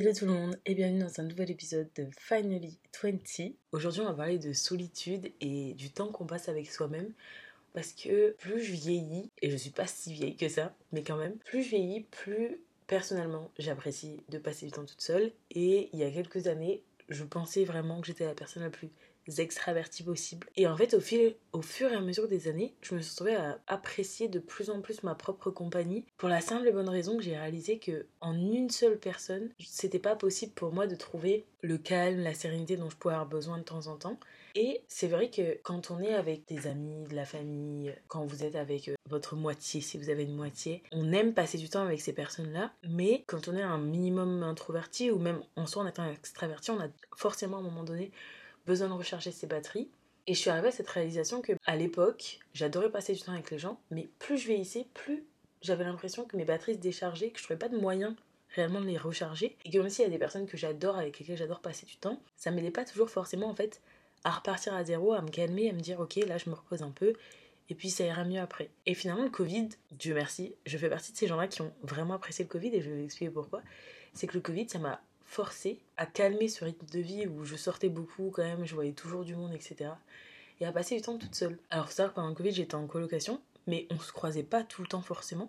Hello tout le monde et bienvenue dans un nouvel épisode de Finally 20. Aujourd'hui on va parler de solitude et du temps qu'on passe avec soi-même parce que plus je vieillis, et je suis pas si vieille que ça, mais quand même, plus je vieillis, plus personnellement j'apprécie de passer du temps toute seule et il y a quelques années je pensais vraiment que j'étais la personne la plus extravertis possibles. Et en fait, au, fil, au fur et à mesure des années, je me suis retrouvée à apprécier de plus en plus ma propre compagnie pour la simple et bonne raison que j'ai réalisé que en une seule personne, c'était pas possible pour moi de trouver le calme, la sérénité dont je pouvais avoir besoin de temps en temps. Et c'est vrai que quand on est avec des amis, de la famille, quand vous êtes avec euh, votre moitié, si vous avez une moitié, on aime passer du temps avec ces personnes-là, mais quand on est un minimum introverti ou même en soi en étant extraverti, on a forcément à un moment donné besoin de recharger ses batteries. Et je suis arrivée à cette réalisation que à l'époque, j'adorais passer du temps avec les gens, mais plus je vieillissais, plus j'avais l'impression que mes batteries se déchargeaient, que je trouvais pas de moyen réellement de les recharger. Et que même s'il y a des personnes que j'adore, avec lesquelles j'adore passer du temps, ça m'aidait pas toujours forcément en fait à repartir à zéro, à me calmer, à me dire ok là je me repose un peu, et puis ça ira mieux après. Et finalement le Covid, Dieu merci, je fais partie de ces gens-là qui ont vraiment apprécié le Covid et je vais vous expliquer pourquoi. C'est que le Covid ça m'a forcé à calmer ce rythme de vie où je sortais beaucoup quand même, je voyais toujours du monde, etc. Et à passer du temps toute seule. Alors ça, pendant le Covid, j'étais en colocation, mais on se croisait pas tout le temps forcément.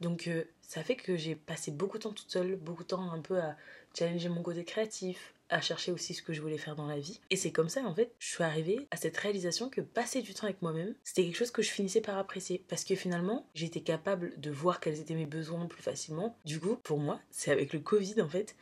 Donc euh, ça fait que j'ai passé beaucoup de temps toute seule, beaucoup de temps un peu à challenger mon côté créatif, à chercher aussi ce que je voulais faire dans la vie. Et c'est comme ça, en fait, je suis arrivée à cette réalisation que passer du temps avec moi-même, c'était quelque chose que je finissais par apprécier. Parce que finalement, j'étais capable de voir quels étaient mes besoins plus facilement. Du coup, pour moi, c'est avec le Covid, en fait,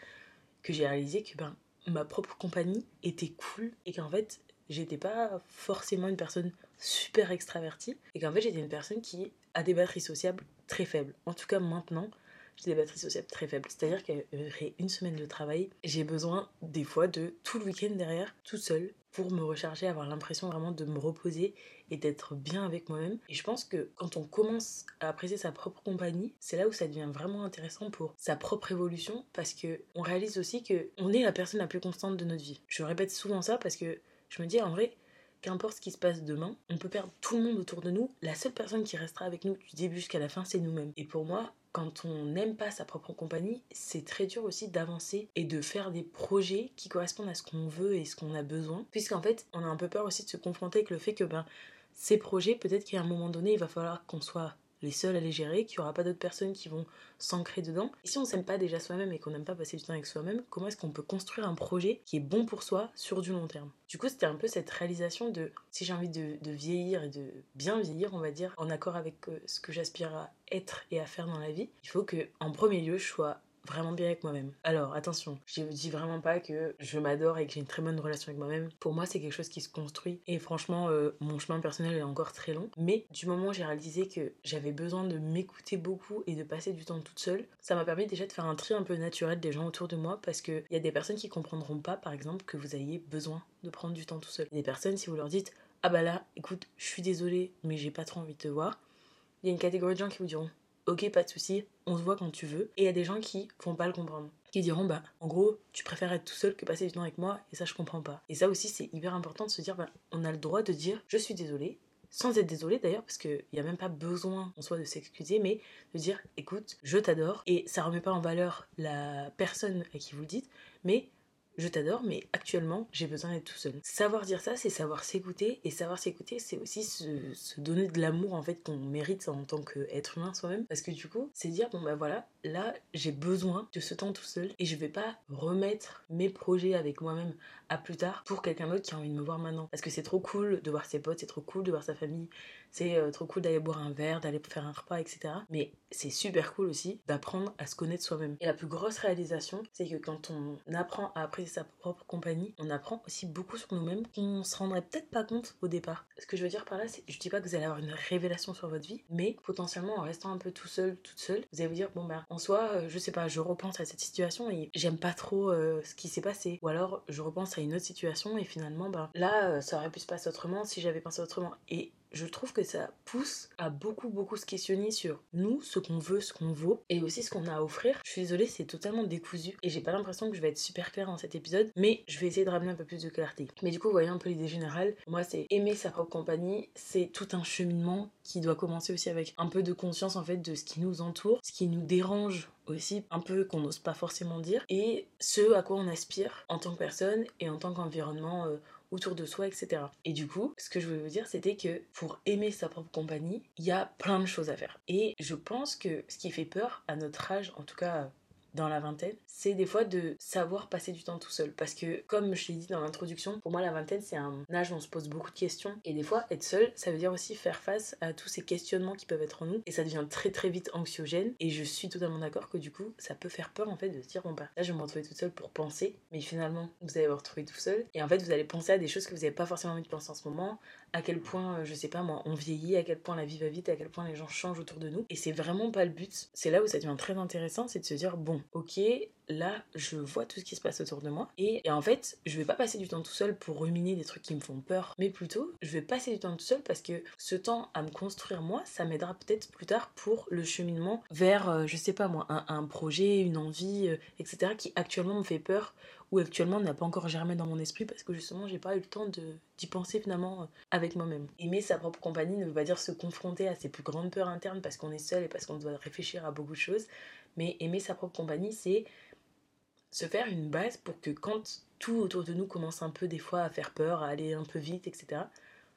que j'ai réalisé que ben, ma propre compagnie était cool et qu'en fait, j'étais pas forcément une personne super extravertie et qu'en fait, j'étais une personne qui a des batteries sociables très faibles. En tout cas, maintenant, j'ai des batteries sociables très faibles. C'est-à-dire qu'après une semaine de travail, j'ai besoin des fois de tout le week-end derrière, tout seul, pour me recharger, avoir l'impression vraiment de me reposer et d'être bien avec moi-même. Et je pense que quand on commence à apprécier sa propre compagnie, c'est là où ça devient vraiment intéressant pour sa propre évolution parce que on réalise aussi que on est la personne la plus constante de notre vie. Je répète souvent ça parce que je me dis en vrai, qu'importe ce qui se passe demain, on peut perdre tout le monde autour de nous. La seule personne qui restera avec nous du début jusqu'à la fin, c'est nous-mêmes. Et pour moi, quand on n'aime pas sa propre compagnie, c'est très dur aussi d'avancer et de faire des projets qui correspondent à ce qu'on veut et ce qu'on a besoin. Puisqu'en fait, on a un peu peur aussi de se confronter avec le fait que ben, ces projets, peut-être qu'à un moment donné, il va falloir qu'on soit les seuls à les gérer, qu'il n'y aura pas d'autres personnes qui vont s'ancrer dedans. Et si on s'aime pas déjà soi-même et qu'on n'aime pas passer du temps avec soi-même, comment est-ce qu'on peut construire un projet qui est bon pour soi sur du long terme? Du coup, c'était un peu cette réalisation de si j'ai envie de, vieillir et de bien vieillir, on va dire, en accord avec euh, ce que j'aspire à être et à faire dans la vie, il faut que, en premier lieu, je sois vraiment bien avec moi-même. Alors attention, je dis vraiment pas que je m'adore et que j'ai une très bonne relation avec moi-même. Pour moi, c'est quelque chose qui se construit et franchement, euh, mon chemin personnel est encore très long. Mais du moment où j'ai réalisé que j'avais besoin de m'écouter beaucoup et de passer du temps toute seule, ça m'a permis déjà de faire un tri un peu naturel des gens autour de moi parce qu'il y a des personnes qui comprendront pas, par exemple, que vous ayez besoin de prendre du temps tout seul. Des personnes, si vous leur dites ah bah là, écoute, je suis désolée, mais j'ai pas trop envie de te voir. Il y a une catégorie de gens qui vous diront ok, pas de souci, on se voit quand tu veux. Et il y a des gens qui vont pas le comprendre. Qui diront, bah, en gros, tu préfères être tout seul que passer du temps avec moi, et ça, je comprends pas. Et ça aussi, c'est hyper important de se dire, bah, on a le droit de dire, je suis désolé, sans être désolé d'ailleurs, parce qu'il n'y a même pas besoin en soi de s'excuser, mais de dire écoute, je t'adore, et ça remet pas en valeur la personne à qui vous le dites, mais je t'adore, mais actuellement, j'ai besoin d'être tout seul. Savoir dire ça, c'est savoir s'écouter, et savoir s'écouter, c'est aussi se, donner de l'amour en fait qu'on mérite en tant qu'être humain soi-même. Parce que du coup, c'est dire bon bah voilà, là j'ai besoin de ce temps tout seul, et je vais pas remettre mes projets avec moi-même à plus tard pour quelqu'un d'autre qui a envie de me voir maintenant. Parce que c'est trop cool de voir ses potes, c'est trop cool de voir sa famille, c'est euh, trop cool d'aller boire un verre, d'aller faire un repas, etc. Mais c'est super cool aussi d'apprendre à se connaître soi-même. Et la plus grosse réalisation, c'est que quand on apprend à apprécier sa propre compagnie, on apprend aussi beaucoup sur nous-mêmes qu'on se rendrait peut-être pas compte au départ. Ce que je veux dire par là, c'est je dis pas que vous allez avoir une révélation sur votre vie, mais potentiellement en restant un peu tout seul, toute seule, vous allez vous dire bon bah en soi, euh, je sais pas, je repense à cette situation et j'aime pas trop euh, ce qui s'est passé. Ou alors je repense à une autre situation et finalement bah là ça aurait pu se passer autrement si j'avais pensé autrement. Je trouve que ça pousse à beaucoup, beaucoup se questionner sur nous, ce qu'on veut, ce qu'on vaut, et aussi ce qu'on a à offrir. Je suis désolée, c'est totalement décousu, et j'ai pas l'impression que je vais être super claire dans cet épisode, mais je vais essayer de ramener un peu plus de clarté. Mais du coup, voyez un peu l'idée générale. Moi, c'est aimer sa propre compagnie, c'est tout un cheminement qui doit commencer aussi avec un peu de conscience en fait de ce qui nous entoure, ce qui nous dérange aussi un peu qu'on n'ose pas forcément dire et ce à quoi on aspire en tant que personne et en tant qu'environnement euh, autour de soi, etc. Et du coup, ce que je voulais vous dire, c'était que pour aimer sa propre compagnie, il y a plein de choses à faire. Et je pense que ce qui fait peur à notre âge, en tout cas dans la vingtaine, c'est des fois de savoir passer du temps tout seul. Parce que, comme je l'ai dit dans l'introduction, pour moi, la vingtaine, c'est un âge où on se pose beaucoup de questions. Et des fois, être seul, ça veut dire aussi faire face à tous ces questionnements qui peuvent être en nous. Et ça devient très très vite anxiogène. Et je suis totalement d'accord que du coup, ça peut faire peur en fait de se dire, bon bah là, je vais me retrouver toute seule pour penser. Mais finalement, vous allez vous retrouver tout seul. Et en fait, vous allez penser à des choses que vous n'avez pas forcément envie de penser en ce moment. À quel point, euh, je sais pas moi, on vieillit, à quel point la vie va vite, à quel point les gens changent autour de nous. Et c'est vraiment pas le but. C'est là où ça devient très intéressant, c'est de se dire, bon, ok, là, je vois tout ce qui se passe autour de moi. Et, en fait, je vais pas passer du temps tout seul pour ruminer des trucs qui me font peur, mais plutôt, je vais passer du temps tout seul parce que ce temps à me construire moi, ça m'aidera peut-être plus tard pour le cheminement vers, euh, je sais pas moi, un, projet, une envie, euh, etc., qui actuellement me fait peur ou actuellement n'a pas encore germé dans mon esprit parce que justement j'ai pas eu le temps d'y penser finalement euh, avec moi-même. Aimer sa propre compagnie ne veut pas dire se confronter à ses plus grandes peurs internes parce qu'on est seul et parce qu'on doit réfléchir à beaucoup de choses, mais aimer sa propre compagnie c'est se faire une base pour que quand tout autour de nous commence un peu des fois à faire peur, à aller un peu vite, etc.,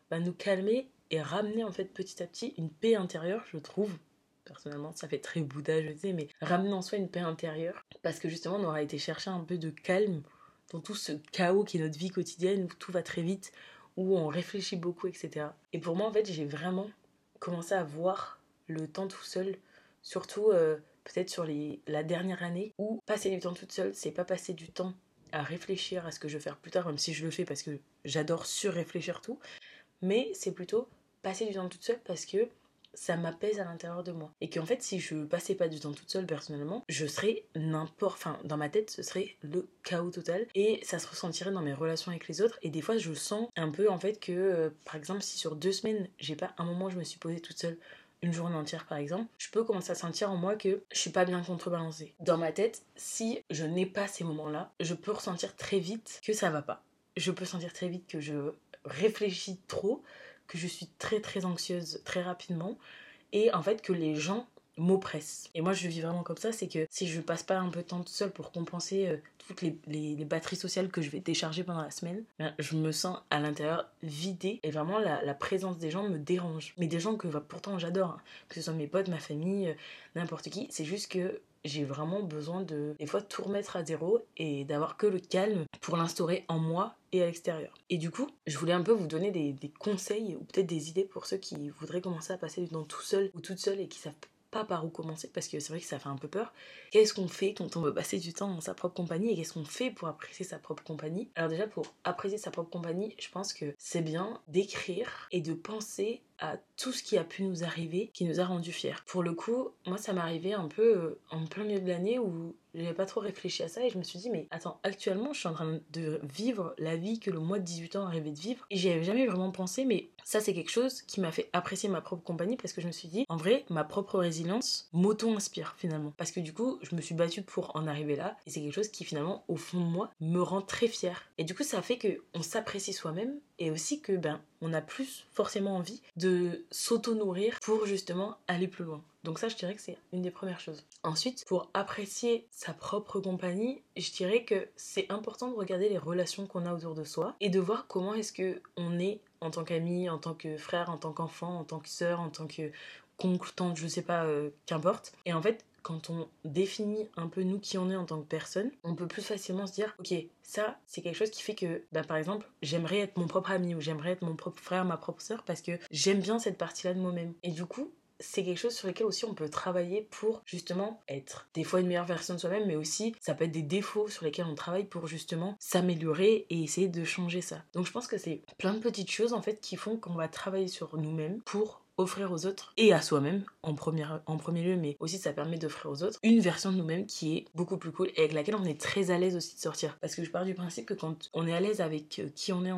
bah nous calmer et ramener en fait petit à petit une paix intérieure, je trouve. Personnellement, ça fait très Bouddha, je sais, mais ramener en soi une paix intérieure parce que justement, on aura été chercher un peu de calme dans tout ce chaos qui est notre vie quotidienne où tout va très vite, où on réfléchit beaucoup, etc. Et pour moi, en fait, j'ai vraiment commencé à voir le temps tout seul, surtout euh, peut-être sur les, la dernière année, où passer du temps toute seule, c'est pas passer du temps à réfléchir à ce que je vais faire plus tard, même si je le fais parce que j'adore sur-réfléchir tout, mais c'est plutôt passer du temps toute seule parce que ça m'apaise à l'intérieur de moi. Et qu'en fait, si je passais pas du temps toute seule personnellement, je serais n'importe. Enfin, dans ma tête, ce serait le chaos total. Et ça se ressentirait dans mes relations avec les autres. Et des fois, je sens un peu en fait que, euh, par exemple, si sur deux semaines, j'ai pas un moment où je me suis posée toute seule une journée entière par exemple, je peux commencer à sentir en moi que je suis pas bien contrebalancée. Dans ma tête, si je n'ai pas ces moments-là, je peux ressentir très vite que ça va pas. Je peux sentir très vite que je réfléchis trop, que je suis très très anxieuse très rapidement et en fait que les gens m'oppressent. Et moi je vis vraiment comme ça, c'est que si je passe pas un peu de temps toute seule pour compenser euh, toutes les, les, batteries sociales que je vais décharger pendant la semaine, ben, je me sens à l'intérieur vidée et vraiment la, la, présence des gens me dérange. Mais des gens que bah, pourtant j'adore, hein. que ce soit mes potes, ma famille, euh, n'importe qui, c'est juste que j'ai vraiment besoin de des fois tout remettre à zéro et d'avoir que le calme pour l'instaurer en moi et à l'extérieur. Et du coup, je voulais un peu vous donner des, des conseils ou peut-être des idées pour ceux qui voudraient commencer à passer du temps tout seul ou toute seule et qui savent pas par où commencer parce que c'est vrai que ça fait un peu peur. Qu'est-ce qu'on fait quand on veut passer du temps dans sa propre compagnie et qu'est-ce qu'on fait pour apprécier sa propre compagnie? Alors déjà pour apprécier sa propre compagnie, je pense que c'est bien d'écrire et de penser à tout ce qui a pu nous arriver, qui nous a rendu fiers. Pour le coup, moi ça m'est arrivé un peu euh, en plein milieu de l'année où j'avais pas trop réfléchi à ça et je me suis dit mais attends actuellement je suis en train de vivre la vie que le mois de 18 ans rêvait de vivre. Et j'y avais jamais vraiment pensé mais ça c'est quelque chose qui m'a fait apprécier ma propre compagnie parce que je me suis dit en vrai ma propre résilience m'auto-inspire finalement. Parce que du coup je me suis battue pour en arriver là et c'est quelque chose qui finalement au fond de moi me rend très fière. Et du coup ça fait que on s'apprécie soi-même et aussi que ben on a plus forcément envie de s'auto-nourrir pour justement aller plus loin. Donc ça, je dirais que c'est une des premières choses. Ensuite, pour apprécier sa propre compagnie, je dirais que c'est important de regarder les relations qu'on a autour de soi et de voir comment est-ce que on est en tant qu'ami, en tant que frère, en tant qu'enfant, en tant que sœur, en tant que oncle, tante, je sais pas, euh, qu'importe. Et en fait, quand on définit un peu nous qui on est en tant que personne, on peut plus facilement se dire, ok, ça, c'est quelque chose qui fait que, bah, par exemple, j'aimerais être mon propre ami ou j'aimerais être mon propre frère, ma propre sœur, parce que j'aime bien cette partie-là de moi-même. Et du coup, c'est quelque chose sur lequel aussi on peut travailler pour justement être des fois une meilleure version de soi-même, mais aussi ça peut être des défauts sur lesquels on travaille pour justement s'améliorer et essayer de changer ça. Donc je pense que c'est plein de petites choses en fait qui font qu'on va travailler sur nous-mêmes pour offrir aux autres et à soi-même en, en premier lieu, mais aussi ça permet d'offrir aux autres une version de nous-mêmes qui est beaucoup plus cool et avec laquelle on est très à l'aise aussi de sortir. Parce que je pars du principe que quand on est à l'aise avec euh, qui on est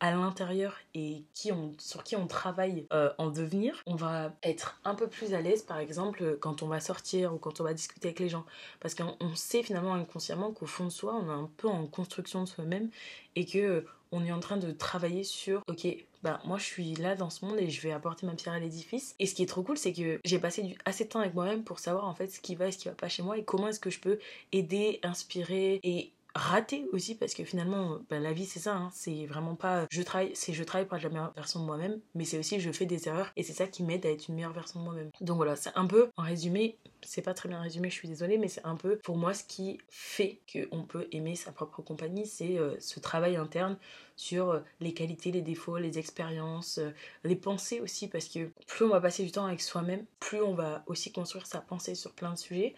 à l'intérieur et qui on, sur qui on travaille euh, en devenir, on va être un peu plus à l'aise par exemple quand on va sortir ou quand on va discuter avec les gens. Parce qu'on sait finalement inconsciemment qu'au fond de soi, on est un peu en construction de soi-même et que on est en train de travailler sur ok bah moi je suis là dans ce monde et je vais apporter ma pierre à l'édifice. Et ce qui est trop cool c'est que j'ai passé assez de temps avec moi-même pour savoir en fait ce qui va et ce qui va pas chez moi et comment est-ce que je peux aider inspirer et rater aussi parce que finalement bah, la vie c'est ça hein. c'est vraiment pas je travaille c'est je travaille pour être la meilleure version de moi-même mais c'est aussi je fais des erreurs et c'est ça qui m'aide à être une meilleure version de moi-même donc voilà c'est un peu en résumé c'est pas très bien résumé, je suis désolée, mais c'est un peu pour moi ce qui fait qu'on peut aimer sa propre compagnie, c'est euh, ce travail interne sur euh, les qualités, les défauts, les expériences, euh, les pensées aussi, parce que plus on va passer du temps avec soi-même, plus on va aussi construire sa pensée sur plein de sujets.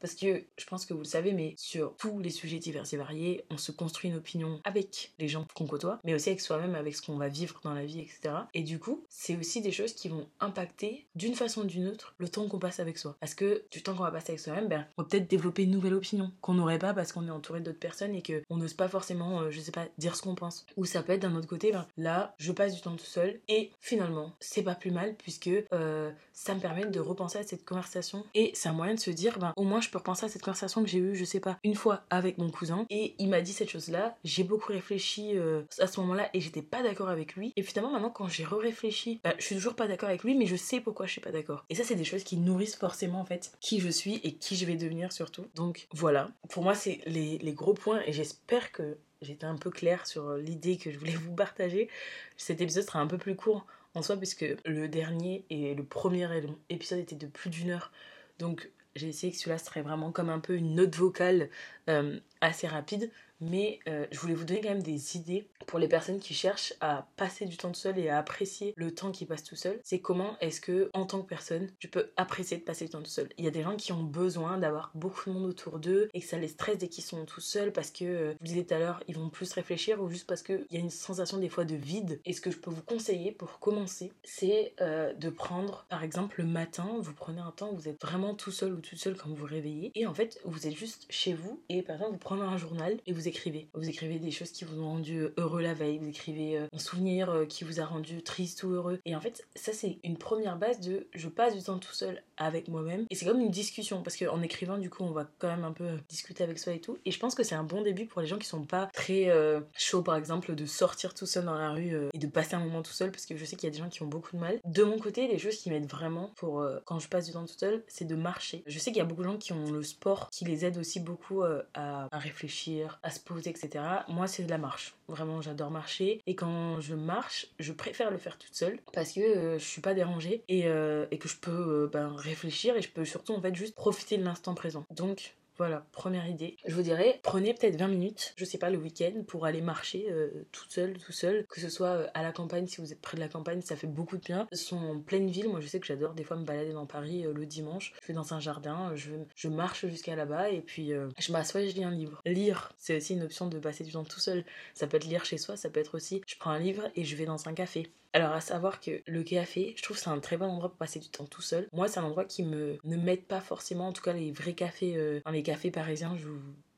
Parce que je pense que vous le savez, mais sur tous les sujets divers et variés, on se construit une opinion avec les gens qu'on côtoie, mais aussi avec soi-même, avec ce qu'on va vivre dans la vie, etc. Et du coup, c'est aussi des choses qui vont impacter d'une façon ou d'une autre le temps qu'on passe avec soi. Parce que du temps qu'on va passer avec soi-même, ben, on va peut-être développer une nouvelle opinion qu'on n'aurait pas parce qu'on est entouré d'autres personnes et qu'on n'ose pas forcément, euh, je sais pas, dire ce qu'on pense. Ou ça peut être d'un autre côté, ben, là, je passe du temps tout seul et finalement, c'est pas plus mal puisque euh, ça me permet de repenser à cette conversation et c'est un moyen de se dire, ben, au moins je peux repenser à cette conversation que j'ai eue, je sais pas, une fois avec mon cousin et il m'a dit cette chose-là. J'ai beaucoup réfléchi euh, à ce moment-là et j'étais pas d'accord avec lui. Et finalement, maintenant, quand j'ai réfléchi, ben, je suis toujours pas d'accord avec lui, mais je sais pourquoi je suis pas d'accord. Et ça, c'est des choses qui nourrissent forcément en fait qui je suis et qui je vais devenir surtout. Donc voilà, pour moi, c'est les, les gros points et j'espère que j'étais un peu claire sur l'idée que je voulais vous partager. Cet épisode sera un peu plus court en soi, puisque le dernier et le premier épisode étaient de plus d'une heure. Donc j'ai essayé que celui-là serait vraiment comme un peu une note vocale euh, assez rapide mais euh, je voulais vous donner quand même des idées pour les personnes qui cherchent à passer du temps tout seul et à apprécier le temps qui passe tout seul. C'est comment est-ce que, en tant que personne, tu peux apprécier de passer du temps tout seul. Il y a des gens qui ont besoin d'avoir beaucoup de monde autour d'eux et que ça les stresse dès qu'ils sont tout seuls parce que, euh, je vous disais tout à l'heure, ils vont plus réfléchir ou juste parce qu'il y a une sensation des fois de vide. Et ce que je peux vous conseiller pour commencer, c'est euh, de prendre, par exemple, le matin, vous prenez un temps où vous êtes vraiment tout seul ou tout seul quand vous vous réveillez et en fait, vous êtes juste chez vous et par exemple, vous prenez un journal et vous écrivez. Vous écrivez des choses qui vous ont rendu heureux la veille, vous écrivez euh, un souvenir euh, qui vous a rendu triste ou heureux. Et en fait, ça c'est une première base de je passe du temps tout seul avec moi-même. Et c'est comme une discussion parce qu'en écrivant, du coup, on va quand même un peu discuter avec soi et tout. Et je pense que c'est un bon début pour les gens qui sont pas très euh, chauds, par exemple, de sortir tout seul dans la rue et de passer un moment tout seul parce que je sais qu'il y a des gens qui ont beaucoup de mal. De mon côté, les choses qui m'aident vraiment pour quand je passe du temps tout seul, c'est de marcher. Je sais qu'il y a beaucoup de gens qui ont le sport qui les aide aussi beaucoup à réfléchir, à se poser, etc. Moi, c'est de la marche. Vraiment, j'adore marcher. Et quand je marche, je préfère le faire toute seule parce que euh, je suis pas dérangée et, euh, que je peux euh, ben, réfléchir et je peux surtout en fait juste profiter de l'instant présent. Donc, voilà, première idée. Je vous dirais, prenez peut-être 20 minutes, je sais pas, le week-end pour aller marcher euh, toute seule, tout seul. Que ce soit euh, à la campagne, si vous êtes près de la campagne, ça fait beaucoup de bien. Sont en pleine ville, moi je sais que j'adore des fois me balader dans Paris euh, le dimanche. Je vais dans un jardin, je, je marche jusqu'à là-bas et puis je m'assois et je lis un livre. Lire, c'est aussi une option de passer du temps tout seul. Ça peut être lire chez soi, ça peut être aussi je prends un livre et je vais dans un café. Alors à savoir que le café, je trouve c'est un très bon endroit pour passer du temps tout seul. Moi, c'est un endroit qui me ne m'aide pas forcément, en tout cas les vrais cafés, euh, les cafés parisiens, je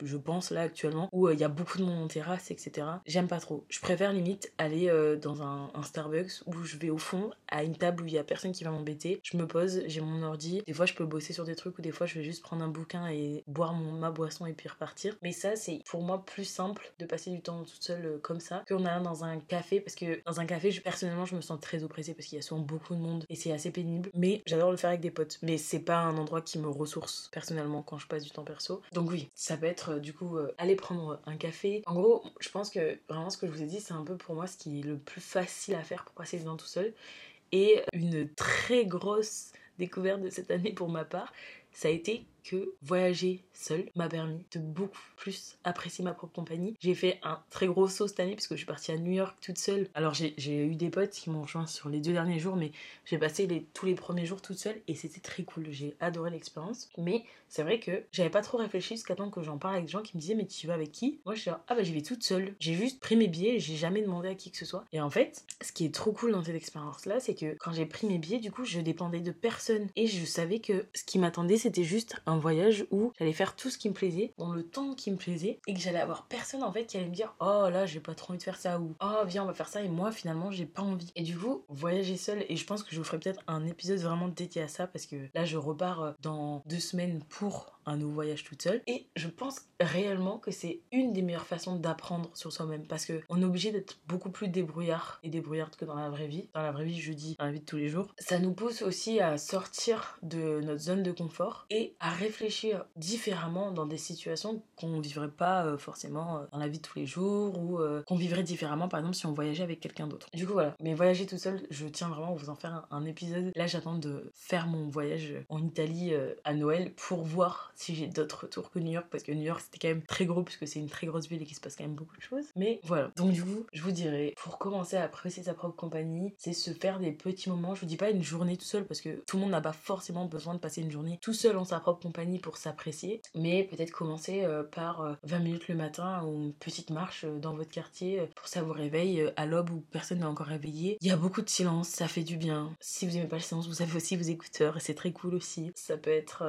je pense là actuellement, où euh, il y a beaucoup de monde en terrasse, etc. J'aime pas trop. Je préfère limite aller euh, dans un, Starbucks où je vais au fond à une table où il y a personne qui va m'embêter. Je me pose, j'ai mon ordi. Des fois, je peux bosser sur des trucs ou des fois, je vais juste prendre un bouquin et boire ma boisson et puis repartir. Mais ça, c'est pour moi plus simple de passer du temps toute seule euh, comme ça qu'on a dans un café parce que dans un café, personnellement, je me sens très oppressée parce qu'il y a souvent beaucoup de monde et c'est assez pénible. Mais j'adore le faire avec des potes. Mais c'est pas un endroit qui me ressource personnellement quand je passe du temps perso. Donc oui, ça peut être du coup euh, aller prendre un café. En gros, je pense que vraiment ce que je vous ai dit, c'est un peu pour moi ce qui est le plus facile à faire pour passer le temps tout seul. Et une très grosse découverte de cette année pour ma part, ça a été que voyager seule m'a permis de beaucoup plus apprécier ma propre compagnie. J'ai fait un très gros saut cette année puisque je suis partie à New York toute seule. Alors j'ai eu des potes qui m'ont rejoint sur les deux derniers jours, mais j'ai passé tous les premiers jours toute seule et c'était très cool. J'ai adoré l'expérience. Mais c'est vrai que j'avais pas trop réfléchi jusqu'à temps que j'en parle avec des gens qui me disaient mais tu vas avec qui? Moi je suis ah bah j'y vais toute seule. J'ai juste pris mes billets, j'ai jamais demandé à qui que ce soit. Et en fait, ce qui est trop cool dans cette expérience là, c'est que quand j'ai pris mes billets, du coup je dépendais de personne et je savais que ce qui m'attendait c'était juste un voyage où j'allais faire tout ce qui me plaisait, dans le temps qui me plaisait, et que j'allais avoir personne en fait qui allait me dire Oh là, j'ai pas trop envie de faire ça, ou Oh viens, on va faire ça, et moi finalement, j'ai pas envie. Et du coup, voyager seul, et je pense que je vous ferai peut-être un épisode vraiment dédié à ça, parce que là, je repars euh, dans deux semaines pour un nouveau voyage toute seule. Et je pense réellement que c'est une des meilleures façons d'apprendre sur soi-même parce que on est obligé d'être beaucoup plus débrouillard et débrouillarde que dans la vraie vie. Dans la vraie vie, je dis dans la vie de tous les jours. Ça nous pousse aussi à sortir de notre zone de confort et à réfléchir différemment dans des situations qu'on vivrait pas euh, forcément euh, dans la vie de tous les jours ou euh, qu'on vivrait différemment par exemple si on voyageait avec quelqu'un d'autre. Du coup voilà, mais voyager tout seul, je tiens vraiment à vous en faire un épisode. Là j'attends de faire mon voyage en Italie à Noël pour voir si j'ai d'autres retours que New York, parce que New York c'était quand même très gros, puisque c'est une très grosse ville et qu'il se passe quand même beaucoup de choses. Mais voilà, donc du coup, je vous dirais, pour commencer à apprécier sa propre compagnie, c'est se faire des petits moments. Je vous dis pas une journée tout seul, parce que tout le monde n'a pas forcément besoin de passer une journée tout seul en sa propre compagnie pour s'apprécier, mais peut-être commencer euh, par 20 euh, minutes le matin ou une petite marche euh, dans votre quartier pour ça vous réveille à l'aube où personne n'est encore réveillé. Il y a beaucoup de silence, ça fait du bien. Si vous aimez pas le silence, vous avez aussi vos écouteurs et c'est très cool aussi. Ça peut être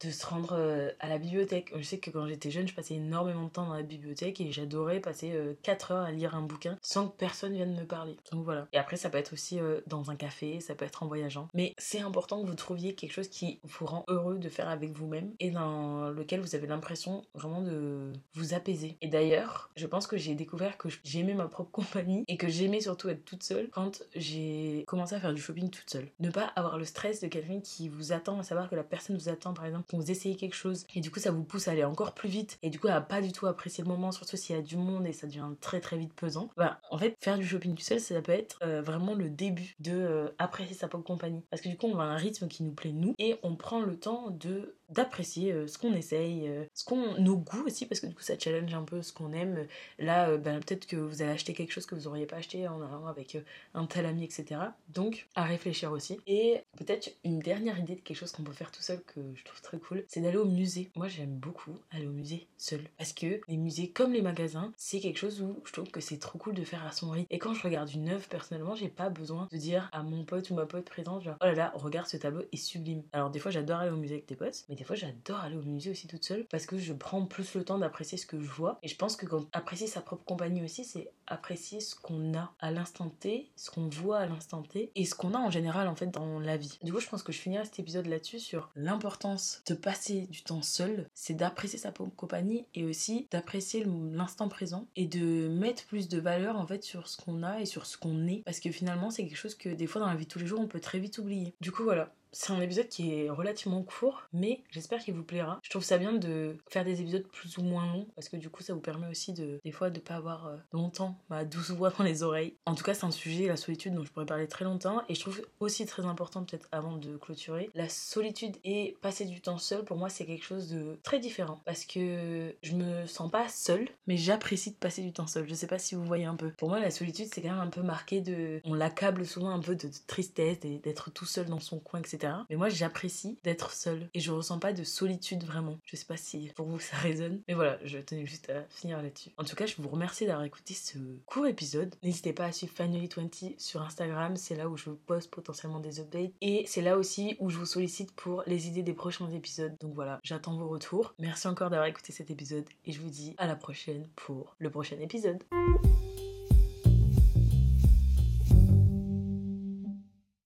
de se rendre à à la bibliothèque. Je sais que quand j'étais jeune, je passais énormément de temps dans la bibliothèque et j'adorais passer 4 euh, heures à lire un bouquin sans que personne vienne me parler. Donc voilà. Et après, ça peut être aussi euh, dans un café, ça peut être en voyageant. Mais c'est important que vous trouviez quelque chose qui vous rend heureux de faire avec vous-même et dans lequel vous avez l'impression vraiment de vous apaiser. Et d'ailleurs, je pense que j'ai découvert que j'aimais ma propre compagnie et que j'aimais surtout être toute seule quand j'ai commencé à faire du shopping toute seule. Ne pas avoir le stress de quelqu'un qui vous attend, à savoir que la personne vous attend par exemple quand vous essayez quelque chose. Et du coup ça vous pousse à aller encore plus vite et du coup à pas du tout apprécier le moment surtout s'il y a du monde et ça devient très très vite pesant. Bah en fait faire du shopping tout seul ça peut être euh, vraiment le début de euh, apprécier sa propre compagnie. Parce que du coup on à un rythme qui nous plaît nous et on prend le temps de d'apprécier euh, ce qu'on essaye, euh, ce qu'on nos goûts aussi parce que du coup ça challenge un peu ce qu'on aime. Là, euh, ben, peut-être que vous allez acheter quelque chose que vous auriez pas acheté en allant avec un tel ami, etc. Donc à réfléchir aussi. Et peut-être une dernière idée de quelque chose qu'on peut faire tout seul que je trouve très cool, c'est d'aller au musée. Moi j'aime beaucoup aller au musée seul parce que les musées comme les magasins, c'est quelque chose où je trouve que c'est trop cool de faire à son rythme. Et quand je regarde une œuvre personnellement, j'ai pas besoin de dire à mon pote ou ma pote présente genre oh là là regarde ce tableau est sublime. Alors des fois j'adore aller au musée avec des potes, mais des fois j'adore aller au musée aussi toute seule parce que je prends plus le temps d'apprécier ce que je vois. Et je pense que quand apprécier sa propre compagnie aussi, c'est apprécier ce qu'on a à l'instant T, ce qu'on voit à l'instant T et ce qu'on a en général en fait dans la vie. Du coup, je pense que je finirai cet épisode là-dessus sur l'importance de passer du temps seul, c'est d'apprécier sa propre compagnie et aussi d'apprécier l'instant présent et de mettre plus de valeur en fait sur ce qu'on a et sur ce qu'on est parce que finalement, c'est quelque chose que des fois dans la vie de tous les jours, on peut très vite oublier. Du coup, voilà, c'est un épisode qui est relativement court, mais j'espère qu'il vous plaira. Je trouve ça bien de faire des épisodes plus ou moins longs, parce que du coup, ça vous permet aussi de, des fois, de pas avoir euh, longtemps ma douce voix dans les oreilles. En tout cas, c'est un sujet, la solitude, dont je pourrais parler très longtemps, et je trouve aussi très important, peut-être avant de clôturer, la solitude et passer du temps seul, pour moi, c'est quelque chose de très différent, parce que je me sens pas seule, mais j'apprécie de passer du temps seul. Je sais pas si vous voyez un peu. Pour moi, la solitude, c'est quand même un peu marqué de. On l'accable souvent un peu de tristesse, d'être tout seul dans son coin, etc. Mais moi, j'apprécie d'être seule et je ressens pas de solitude vraiment. Je sais pas si pour vous ça résonne, mais voilà, je tenais juste à finir là-dessus. En tout cas, je vous remercie d'avoir écouté ce court épisode. N'hésitez pas à suivre Finally20 sur Instagram, c'est là où je poste potentiellement des updates et c'est là aussi où je vous sollicite pour les idées des prochains épisodes. Donc voilà, j'attends vos retours. Merci encore d'avoir écouté cet épisode et je vous dis à la prochaine pour le prochain épisode.